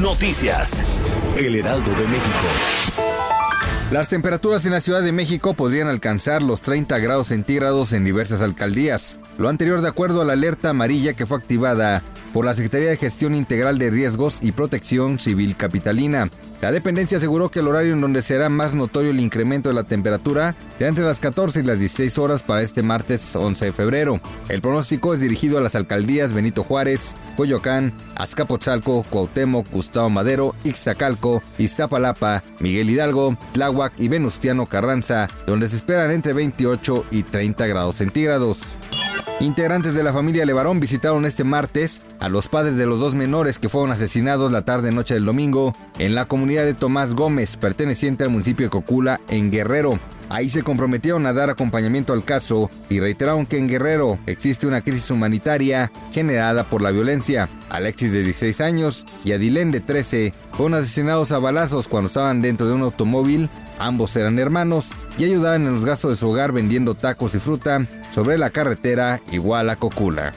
Noticias. El Heraldo de México. Las temperaturas en la Ciudad de México podrían alcanzar los 30 grados centígrados en diversas alcaldías. Lo anterior de acuerdo a la alerta amarilla que fue activada por la Secretaría de Gestión Integral de Riesgos y Protección Civil Capitalina. La dependencia aseguró que el horario en donde será más notorio el incremento de la temperatura será entre las 14 y las 16 horas para este martes 11 de febrero. El pronóstico es dirigido a las alcaldías Benito Juárez, Coyoacán, Azcapotzalco, Cuauhtémoc, Gustavo Madero, Ixtacalco, Iztapalapa, Miguel Hidalgo, Tláhuac y Venustiano Carranza, donde se esperan entre 28 y 30 grados centígrados. Integrantes de la familia Levarón visitaron este martes a los padres de los dos menores que fueron asesinados la tarde-noche del domingo en la comunidad de Tomás Gómez, perteneciente al municipio de Cocula, en Guerrero. Ahí se comprometieron a dar acompañamiento al caso y reiteraron que en Guerrero existe una crisis humanitaria generada por la violencia. Alexis de 16 años y Adilén de 13 fueron asesinados a balazos cuando estaban dentro de un automóvil. Ambos eran hermanos y ayudaban en los gastos de su hogar vendiendo tacos y fruta sobre la carretera igual a Cocula.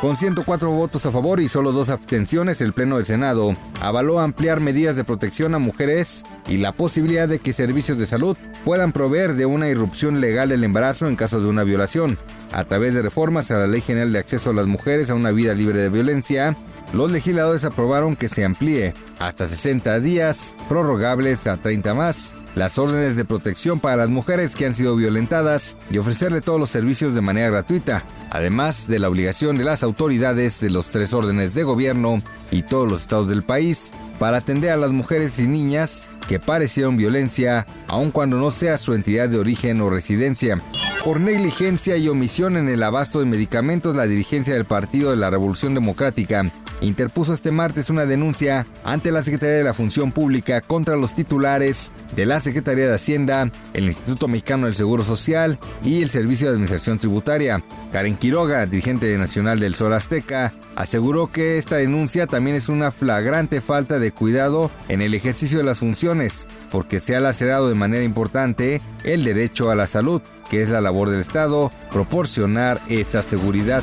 Con 104 votos a favor y solo dos abstenciones, el Pleno del Senado avaló ampliar medidas de protección a mujeres y la posibilidad de que servicios de salud puedan proveer de una irrupción legal del embarazo en caso de una violación. A través de reformas a la Ley General de Acceso a las Mujeres a una vida libre de violencia, los legisladores aprobaron que se amplíe hasta 60 días, prorrogables a 30 más, las órdenes de protección para las mujeres que han sido violentadas y ofrecerle todos los servicios de manera gratuita, además de la obligación de las autoridades de los tres órdenes de gobierno y todos los estados del país para atender a las mujeres y niñas que parecieron violencia, aun cuando no sea su entidad de origen o residencia. Por negligencia y omisión en el abasto de medicamentos, la dirigencia del Partido de la Revolución Democrática interpuso este martes una denuncia ante la Secretaría de la Función Pública contra los titulares de la Secretaría de Hacienda, el Instituto Mexicano del Seguro Social y el Servicio de Administración Tributaria. Karen Quiroga, dirigente nacional del Sol Azteca, aseguró que esta denuncia también es una flagrante falta de cuidado en el ejercicio de las funciones, porque se ha lacerado de manera importante el derecho a la salud, que es la labor del Estado proporcionar esa seguridad.